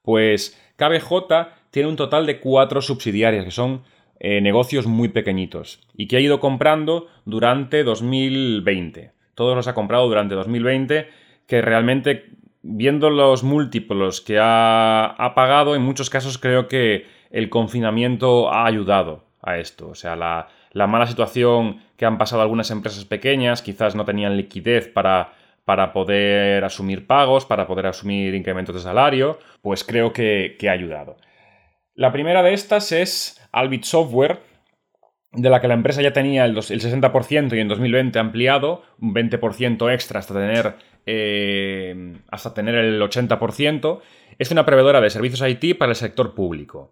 Pues KBJ tiene un total de cuatro subsidiarias, que son eh, negocios muy pequeñitos, y que ha ido comprando durante 2020. Todos los ha comprado durante 2020, que realmente viendo los múltiplos que ha, pagado, en muchos casos creo que el confinamiento ha ayudado a esto. O sea, la, mala situación que han pasado algunas empresas pequeñas, quizás no tenían liquidez para, para poder asumir pagos, para poder asumir incrementos de salario, pues creo que, ha ayudado. La primera de estas es Albit Software, de la que la empresa ya tenía el, 60% y en 2020 ha ampliado un 20% extra hasta tener, eh, hasta tener el 80%. Es una proveedora de servicios IT para el sector público.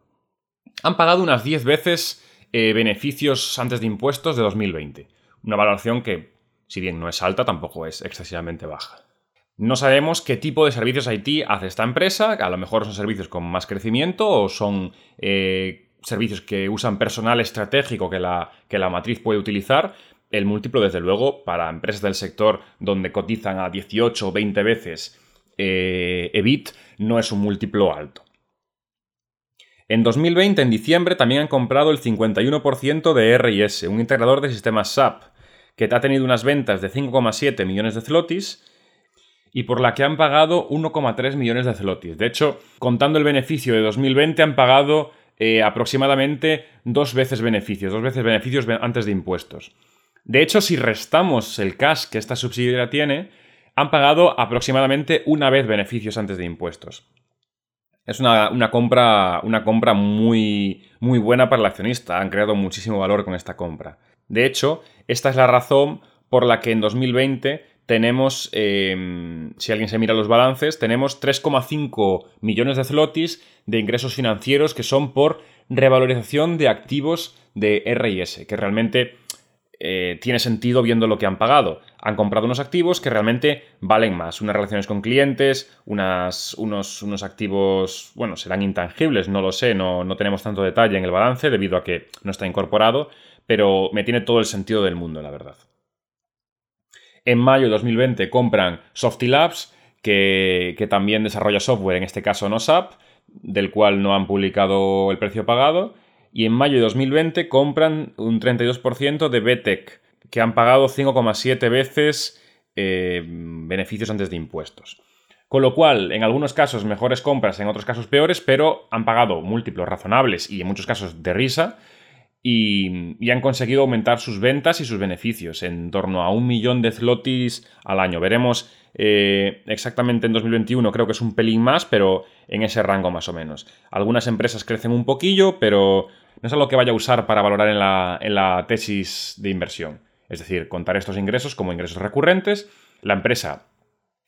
Han pagado unas 10 veces eh, beneficios antes de impuestos de 2020. Una valoración que, si bien no es alta, tampoco es excesivamente baja. No sabemos qué tipo de servicios IT hace esta empresa, a lo mejor son servicios con más crecimiento o son eh, servicios que usan personal estratégico que la, que la matriz puede utilizar. El múltiplo, desde luego, para empresas del sector donde cotizan a 18 o 20 veces eh, EBIT, no es un múltiplo alto. En 2020, en diciembre, también han comprado el 51% de RS, un integrador de sistemas SAP, que ha tenido unas ventas de 5,7 millones de zlotys y por la que han pagado 1,3 millones de zlotys. De hecho, contando el beneficio de 2020, han pagado eh, aproximadamente dos veces beneficios, dos veces beneficios antes de impuestos. De hecho, si restamos el cash que esta subsidiaria tiene, han pagado aproximadamente una vez beneficios antes de impuestos. Es una, compra, una compra muy, muy buena para el accionista. Han creado muchísimo valor con esta compra. De hecho, esta es la razón por la que en 2020 tenemos, em, si alguien se mira los balances, tenemos 3,5 millones de zlotys de ingresos financieros que son por revalorización de activos de RIS, que realmente eh, tiene sentido viendo lo que han pagado. Han comprado unos activos que realmente valen más. Unas relaciones con clientes, unos, unos, activos, bueno, serán intangibles, no lo sé, no, no tenemos tanto detalle en el balance debido a que no está incorporado, pero me tiene todo el sentido del mundo, la verdad. En mayo de 2020 compran Softy Labs, que, también desarrolla software, en este caso no SAP, del cual no han publicado el precio pagado y en mayo de 2020 compran un 32% de BTEC, que han pagado 5,7 veces eh, beneficios antes de impuestos. Con lo cual, en algunos casos mejores compras, en otros casos peores, pero han pagado múltiplos razonables y en muchos casos de risa y, han conseguido aumentar sus ventas y sus beneficios en torno a un millón de zlotys al año. Veremos eh, exactamente en 2021, creo que es un pelín más, pero en ese rango más o menos. Algunas empresas crecen un poquillo, pero no es algo que vaya a usar para valorar en la, tesis de inversión. Es decir, contar estos ingresos como ingresos recurrentes. La empresa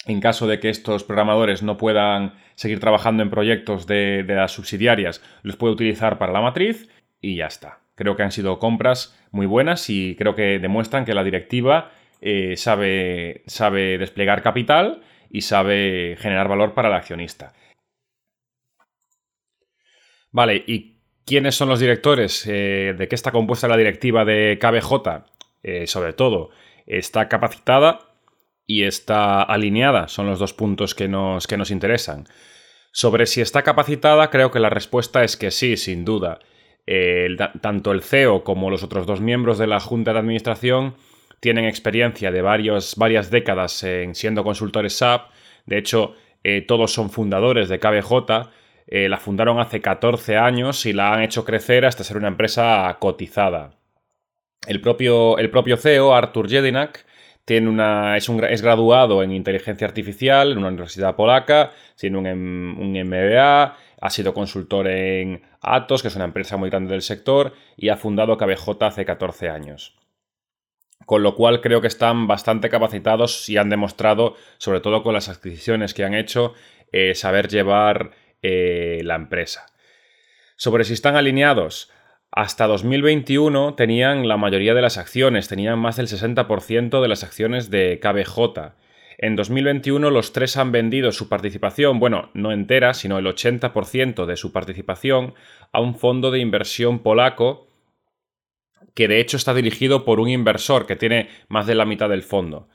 en caso de que estos programadores no puedan seguir trabajando en proyectos de, las subsidiarias, los puede utilizar para la matriz y ya está. Creo que han sido compras muy buenas y creo que demuestran que la directiva eh, sabe, sabe desplegar capital y sabe generar valor para el accionista. Vale, ¿y ¿Quiénes son los directores? Eh, ¿De qué está compuesta la directiva de KBJ? Eh, sobre todo, está capacitada y está alineada. Son los dos puntos que nos, que nos interesan. Sobre si está capacitada, creo que la respuesta es que sí, sin duda. Tanto el CEO como los otros dos miembros de la Junta de Administración tienen experiencia de varias décadas en siendo consultores SAP. De hecho, eh, todos son fundadores de KBJ eh, la fundaron hace 14 años y la han hecho crecer hasta ser una empresa cotizada. El propio, el propio CEO, Artur Jedinak, tiene una, es, es, graduado en inteligencia artificial en una universidad polaca, tiene un, un, MBA, ha sido consultor en Atos, que es una empresa muy grande del sector, y ha fundado KBJ hace 14 años. Con lo cual creo que están bastante capacitados y han demostrado, sobre todo con las adquisiciones que han hecho, eh, saber llevar eh, la empresa. Sobre si están alineados, hasta 2021 tenían la mayoría de las acciones, tenían más del 60% de las acciones de KBJ. En 2021 los tres han vendido su participación, bueno, no entera, sino el 80% de su participación a un fondo de inversión polaco que de hecho está dirigido por un inversor que tiene más de la mitad del fondo.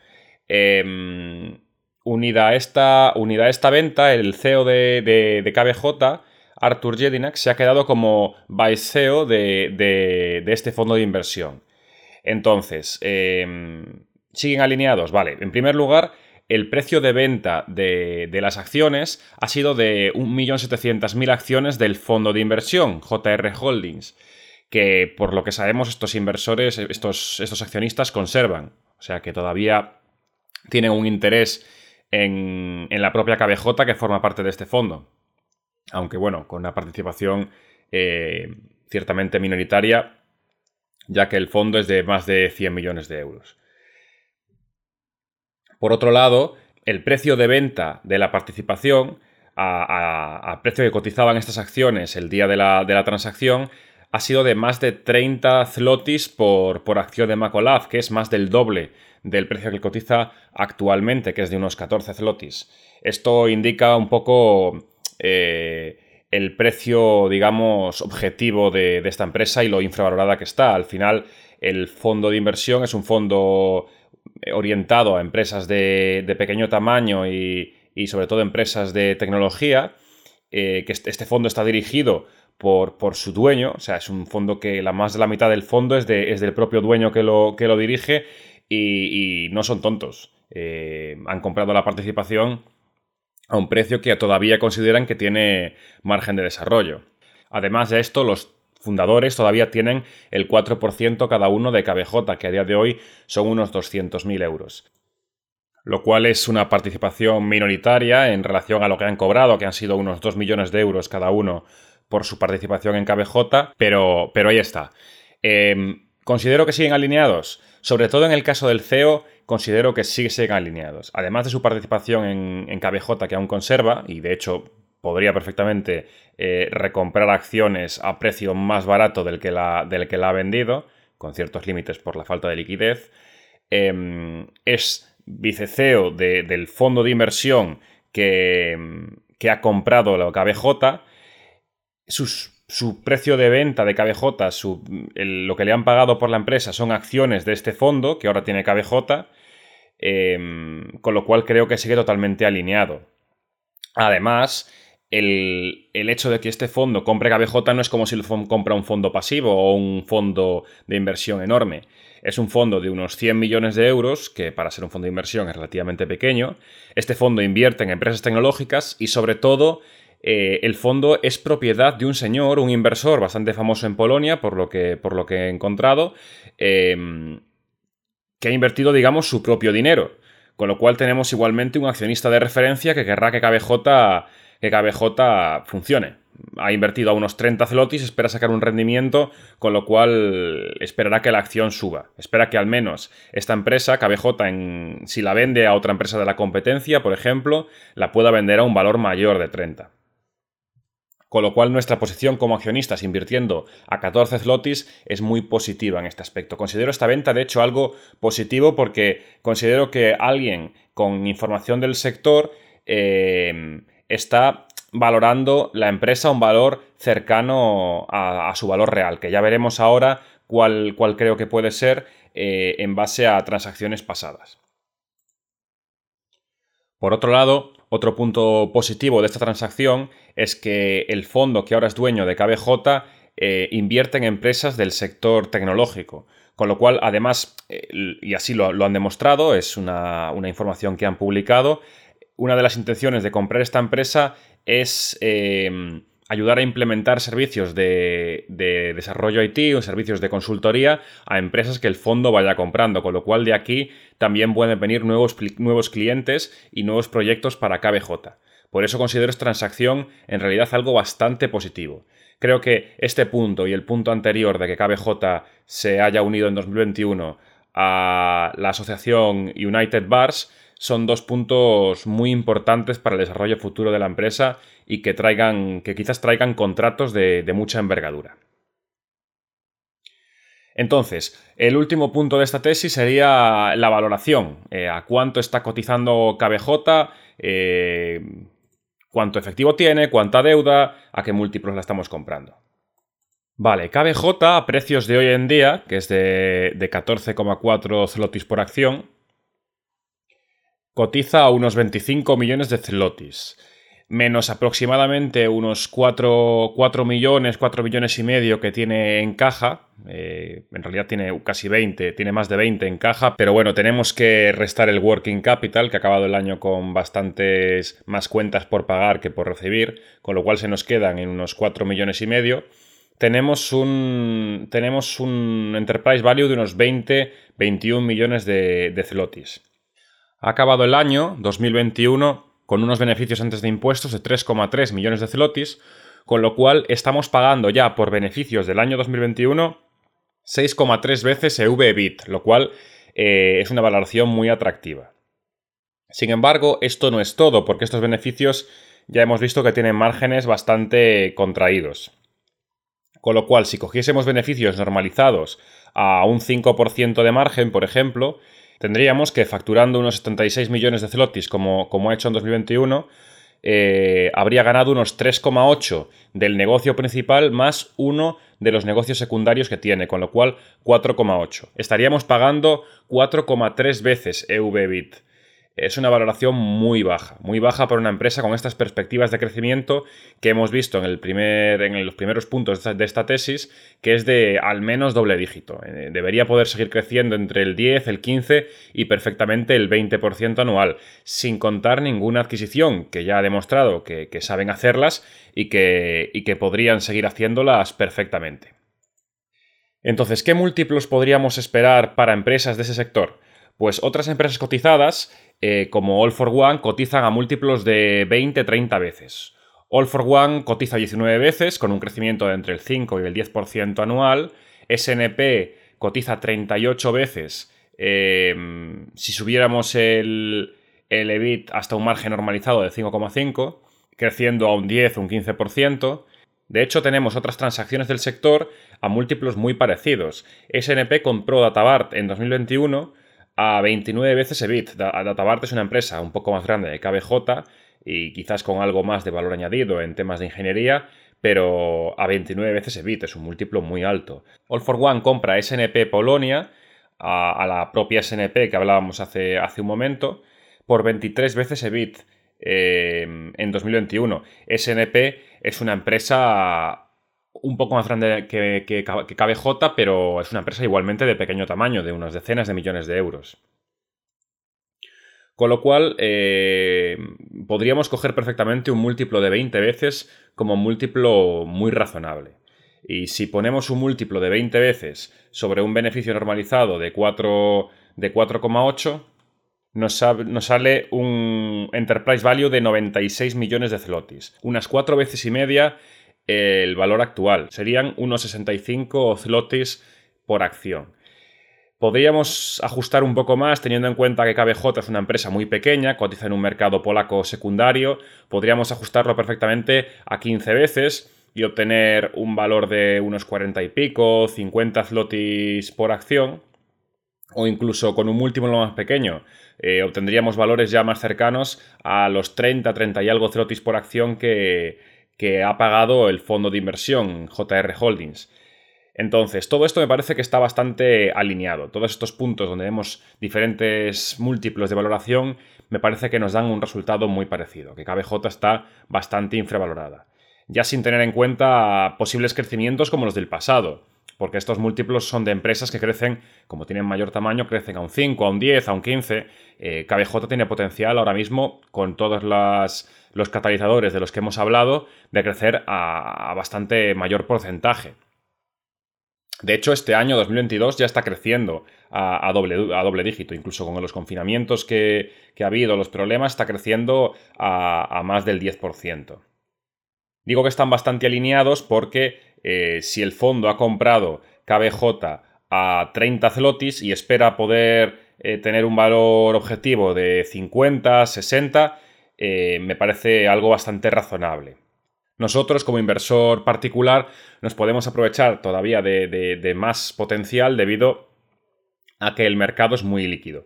Eh, Unida a esta, esta venta, el CEO de, de, KBJ, Arthur Jedinak, se ha quedado como vice CEO de, este fondo de inversión. Entonces, em, ¿siguen alineados? Vale, en primer lugar, el precio de venta de, las acciones ha sido de 1.700.000 acciones del fondo de inversión, JR Holdings, que por lo que sabemos estos inversores, estos, accionistas conservan. O sea que todavía tienen un interés en, la propia KBJ que forma parte de este fondo. Aunque bueno, con una participación eh, ciertamente minoritaria, ya que el fondo es de más de 100 millones de euros. Por otro lado, el precio de venta de la participación, a, precio que cotizaban estas acciones el día de la, transacción, ha sido de más de 30 zlotys por, por acción de Macolab, que es más del doble del precio que cotiza actualmente, que es de unos 14 zlotys. Esto indica un poco eh, el precio, digamos, objetivo de, esta empresa y lo infravalorada que está. Al final, el fondo de inversión es un fondo orientado a empresas de, pequeño tamaño y, sobre todo empresas de tecnología, eh, que este, este fondo está dirigido por, por, su dueño, o sea, es un fondo que la más de la mitad del fondo es, de, es del propio dueño que lo, que lo dirige y, no son tontos. Eh, han comprado la participación a un precio que todavía consideran que tiene margen de desarrollo. Además de esto, los fundadores todavía tienen el 4% cada uno de KBJ, que a día de hoy son unos 200.000 euros. Lo cual es una participación minoritaria en relación a lo que han cobrado, que han sido unos 2 millones de euros cada uno por su participación en KBJ, pero, pero ahí está. Em, ¿Considero que siguen alineados? Sobre todo en el caso del CEO, considero que sí siguen alineados. Además de su participación en, KBJ que aún conserva, y de hecho podría perfectamente eh, recomprar acciones a precio más barato del que la, del que la ha vendido, con ciertos límites por la falta de liquidez, em, es viceceo del fondo de inversión que, que ha comprado la KBJ. Sus su precio de venta de KBJ, lo que le han pagado por la empresa son acciones de este fondo, que ahora tiene KBJ, em, con lo cual creo que sigue totalmente alineado. Además, el, hecho de que este fondo compre KBJ no es como si el compra un fondo pasivo o un fondo de inversión enorme. Es un fondo de unos 100 millones de euros, que para ser un fondo de inversión es relativamente pequeño. Este fondo invierte en empresas tecnológicas y sobre todo eh, el fondo es propiedad de un señor, un inversor bastante famoso en Polonia, por lo que, por lo que he encontrado, em, que ha invertido, digamos, su propio dinero. Con lo cual tenemos igualmente un accionista de referencia que querrá que KBJ, que KBJ funcione. Ha invertido a unos 30 zlotys, espera sacar un rendimiento, con lo cual esperará que la acción suba. Espera que al menos esta empresa, KBJ, en, si la vende a otra empresa de la competencia, por ejemplo, la pueda vender a un valor mayor de 30 con lo cual nuestra posición como accionistas invirtiendo a 14 zlotys es muy positiva en este aspecto. Considero esta venta de hecho algo positivo porque considero que alguien con información del sector eh, está valorando la empresa un valor cercano a, su valor real, que ya veremos ahora cuál, creo que puede ser eh, en base a transacciones pasadas. Por otro lado, otro punto positivo de esta transacción es que el fondo que ahora es dueño de KBJ eh, invierte en empresas del sector tecnológico. Con lo cual, además, eh, y así lo, han demostrado, es una, información que han publicado, una de las intenciones de comprar esta empresa es eh, ayudar a implementar servicios de, desarrollo IT o servicios de consultoría a empresas que el fondo vaya comprando, con lo cual de aquí también pueden venir nuevos, nuevos clientes y nuevos proyectos para KBJ. Por eso considero esta transacción en realidad algo bastante positivo. Creo que este punto y el punto anterior de que KBJ se haya unido en 2021 a la asociación United Bars son dos puntos muy importantes para el desarrollo futuro de la empresa y que traigan, que quizás traigan contratos de, mucha envergadura. Entonces, el último punto de esta tesis sería la valoración. Eh, a cuánto está cotizando KBJ, eh, cuánto efectivo tiene, cuánta deuda, a qué múltiplos la estamos comprando. Vale, KBJ a precios de hoy en día, que es de, de 14,4 zlotys por acción, cotiza a unos 25 millones de zlotys, menos aproximadamente unos 4, millones, 4 millones y medio que tiene en caja. Eh, en realidad tiene casi 20, tiene más de 20 en caja, pero bueno, tenemos que restar el working capital, que ha acabado el año con bastantes más cuentas por pagar que por recibir, con lo cual se nos quedan en unos 4 millones y medio tenemos un, tenemos un enterprise value de unos 20, 21 millones de, de zlotys. Ha acabado el año 2021 con unos beneficios antes de impuestos de 3,3 millones de celotis, con lo cual estamos pagando ya por beneficios del año 2021 6,3 veces EV-EBIT, lo cual eh, es una valoración muy atractiva. Sin embargo, esto no es todo, porque estos beneficios ya hemos visto que tienen márgenes bastante contraídos. Con lo cual, si cogiésemos beneficios normalizados a un 5% de margen, por ejemplo, tendríamos que facturando unos 76 millones de celotis como, como ha hecho en 2021, eh, habría ganado unos 3,8 del negocio principal más uno de los negocios secundarios que tiene, con lo cual 4,8. Estaríamos pagando 4,3 veces EV-BIT es una valoración muy baja, muy baja para una empresa con estas perspectivas de crecimiento que hemos visto en, los primeros puntos de esta tesis, que es de al menos doble dígito. Eh, debería poder seguir creciendo entre el 10, el 15 y perfectamente el 20% anual, sin contar ninguna adquisición, que ya ha demostrado que, saben hacerlas y que podrían seguir haciéndolas perfectamente. Entonces, ¿qué múltiplos podríamos esperar para empresas de ese sector? Pues otras empresas cotizadas eh, como All for One cotizan a múltiplos de 20-30 veces. All for One cotiza 19 veces con un crecimiento de entre el 5 y el 10% anual. SNP cotiza 38 veces em, si subiéramos el, el EBIT hasta un margen normalizado de 5,5, creciendo a un 10 o un 15%. De hecho, tenemos otras transacciones del sector a múltiplos muy parecidos. SNP compró Datavart en 2021 a 29 veces EBIT. Databart es una empresa un poco más grande de KBJ y quizás con algo más de valor añadido en temas de ingeniería, pero a 29 veces EBIT es un múltiplo muy alto. All for One compra SNP Polonia a, la propia SNP que hablábamos hace, hace un momento por 23 veces EBIT eh, en 2021. SNP es una empresa un poco más grande que, que, KBJ, pero es una empresa igualmente de pequeño tamaño, de unas decenas de millones de euros. Con lo cual, eh, podríamos coger perfectamente un múltiplo de 20 veces como múltiplo muy razonable. Y si ponemos un múltiplo de 20 veces sobre un beneficio normalizado de 4,8, de 4,8 nos, nos, sale un enterprise value de 96 millones de zlotys, unas cuatro veces y media el valor actual. Serían unos 65 zlotys por acción. Podríamos ajustar un poco más teniendo en cuenta que KBJ es una empresa muy pequeña, cotiza en un mercado polaco secundario. Podríamos ajustarlo perfectamente a 15 veces y obtener un valor de unos 40 y pico, 50 zlotys por acción. O incluso con un múltiplo más pequeño, eh, obtendríamos valores ya más cercanos a los 30, 30 y algo zlotys por acción que, que ha pagado el fondo de inversión JR Holdings. Entonces, todo esto me parece que está bastante alineado. Todos estos puntos donde vemos diferentes múltiplos de valoración, me parece que nos dan un resultado muy parecido, que KBJ está bastante infravalorada. Ya sin tener en cuenta posibles crecimientos como los del pasado, porque estos múltiplos son de empresas que crecen, como tienen mayor tamaño, crecen a un 5, a un 10, a un 15. Eh, KBJ tiene potencial ahora mismo con todos los catalizadores de los que hemos hablado de crecer a, bastante mayor porcentaje. De hecho, este año 2022 ya está creciendo a, doble, a doble, dígito, incluso con los confinamientos que, ha habido, los problemas, está creciendo a, más del 10%. Digo que están bastante alineados porque eh, si el fondo ha comprado KBJ a 30 zlotys y espera poder eh, tener un valor objetivo de 50, 60, eh, me parece algo bastante razonable. Nosotros, como inversor particular, nos podemos aprovechar todavía de más potencial debido a que el mercado es muy líquido.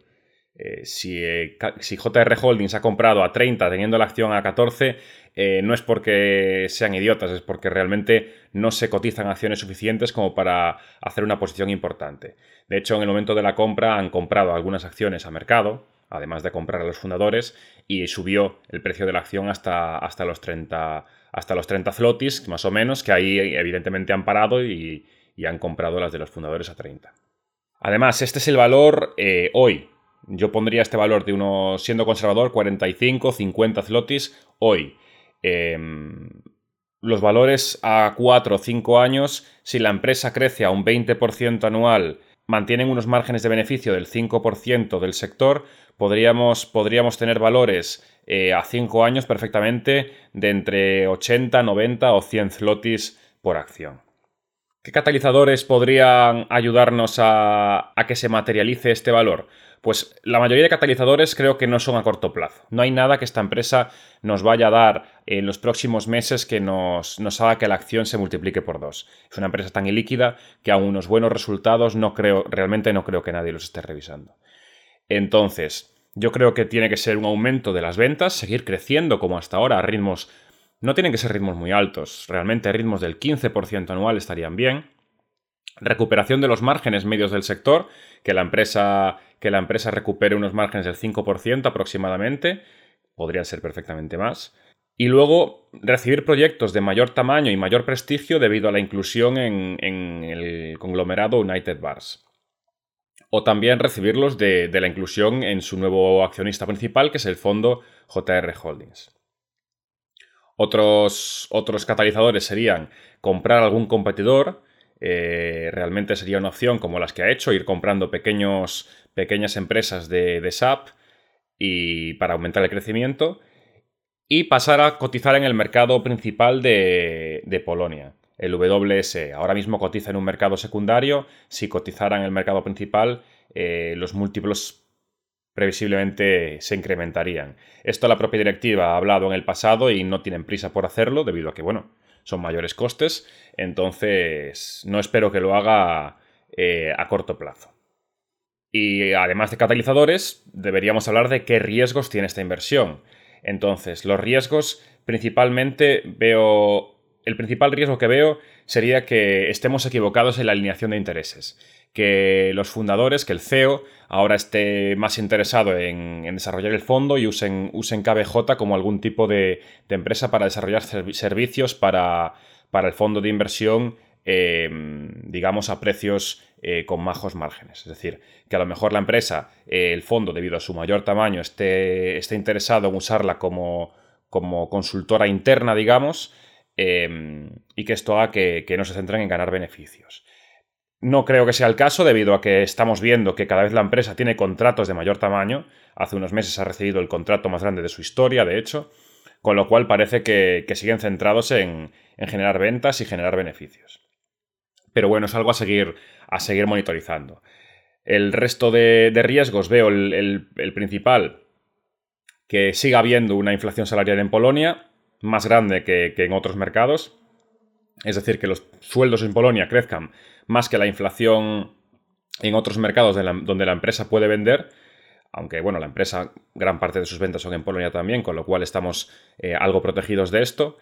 Eh, si, eh, JR Holdings ha comprado a 30 teniendo la acción a 14, eh, no es porque sean idiotas, es porque realmente no se cotizan acciones suficientes como para hacer una posición importante. De hecho, en el momento de la compra han comprado algunas acciones a mercado, además de comprar a los fundadores, y subió el precio de la acción hasta, hasta los 30 hasta los 30 flotis, más o menos, que ahí evidentemente han parado y, han comprado las de los fundadores a 30. Además, este es el valor hoy, yo pondría este valor de uno, siendo conservador, 45, 50 zlotys hoy. Em, los valores a 4 o 5 años, si la empresa crece a un 20% anual, mantienen unos márgenes de beneficio del 5% del sector, podríamos, podríamos tener valores eh, a 5 años perfectamente de entre 80, 90 o 100 zlotys por acción. ¿Qué catalizadores podrían ayudarnos a, que se materialice este valor? Pues la mayoría de catalizadores creo que no son a corto plazo. No hay nada que esta empresa nos vaya a dar en los próximos meses que nos, haga que la acción se multiplique por dos. Es una empresa tan ilíquida que a unos buenos resultados no creo, realmente no creo que nadie los esté revisando. Entonces, yo creo que tiene que ser un aumento de las ventas, seguir creciendo como hasta ahora a ritmos no tienen que ser ritmos muy altos, realmente ritmos del 15% anual estarían bien. Recuperación de los márgenes medios del sector, que la empresa, que la empresa recupere unos márgenes del 5% aproximadamente, podrían ser perfectamente más. Y luego recibir proyectos de mayor tamaño y mayor prestigio debido a la inclusión en, el conglomerado United Bars. O también recibirlos de la inclusión en su nuevo accionista principal, que es el fondo JR Holdings. Otros, otros catalizadores serían comprar algún competidor, eh, realmente sería una opción como las que ha hecho, ir comprando pequeños, pequeñas empresas de, SAP y para aumentar el crecimiento y pasar a cotizar en el mercado principal de, Polonia, el WS. Ahora mismo cotiza en un mercado secundario, si cotizara en el mercado principal, eh, los múltiplos previsiblemente se incrementarían. Esto la propia directiva ha hablado en el pasado y no tienen prisa por hacerlo debido a que, bueno, son mayores costes, entonces no espero que lo haga eh, a corto plazo. Y además de catalizadores, deberíamos hablar de qué riesgos tiene esta inversión. Entonces, los riesgos principalmente veo... El principal riesgo que veo sería que estemos equivocados en la alineación de intereses que los fundadores, que el CEO, ahora esté más interesado en, desarrollar el fondo y usen, usen KBJ como algún tipo de, empresa para desarrollar servicios para, el fondo de inversión, em, digamos, a precios eh, con majos márgenes. Es decir, que a lo mejor la empresa, eh, el fondo, debido a su mayor tamaño, esté, esté interesado en usarla como, como consultora interna, digamos, em, y que esto haga que, que no se centren en ganar beneficios. No creo que sea el caso debido a que estamos viendo que cada vez la empresa tiene contratos de mayor tamaño. Hace unos meses ha recibido el contrato más grande de su historia, de hecho, con lo cual parece que, siguen centrados en, generar ventas y generar beneficios. Pero bueno, es algo a seguir, a seguir monitorizando. El resto de, riesgos veo el, principal, que siga habiendo una inflación salarial en Polonia, más grande que en otros mercados. Es decir, que los sueldos en Polonia crezcan más que la inflación en otros mercados donde la empresa puede vender, aunque bueno, la empresa, gran parte de sus ventas son en Polonia también, con lo cual estamos eh, algo protegidos de esto,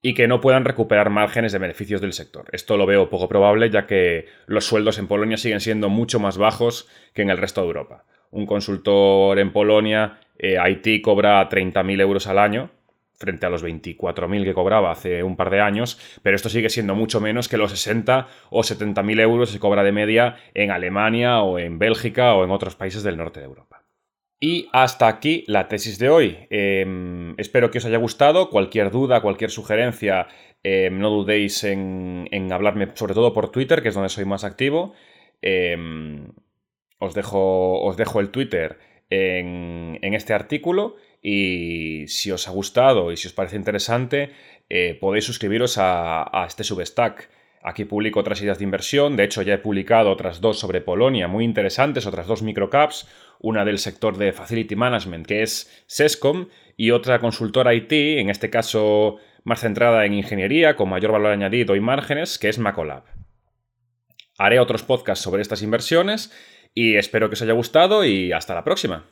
y que no puedan recuperar márgenes de beneficios del sector. Esto lo veo poco probable, ya que los sueldos en Polonia siguen siendo mucho más bajos que en el resto de Europa. Un consultor en Polonia, eh, Haití cobra 30.000 euros al año, frente a los 24.000 que cobraba hace un par de años, pero esto sigue siendo mucho menos que los 60 o 70.000 euros que cobra de media en Alemania o en Bélgica o en otros países del norte de Europa. Y hasta aquí la tesis de hoy. Em, espero que os haya gustado. Cualquier duda, cualquier sugerencia, em, no dudéis en, hablarme, sobre todo por Twitter, que es donde soy más activo. Em, os, dejo, os dejo el Twitter en, en este artículo y si os ha gustado y si os parece interesante, eh, podéis suscribiros a, este Substack. Aquí publico otras ideas de inversión. De hecho, ya he publicado otras dos sobre Polonia muy interesantes, otras dos microcaps. Una del sector de Facility Management, que es SESCOM, y otra consultora IT, en este caso más centrada en ingeniería, con mayor valor añadido y márgenes, que es Macolab. Haré otros podcasts sobre estas inversiones y espero que os haya gustado y hasta la próxima.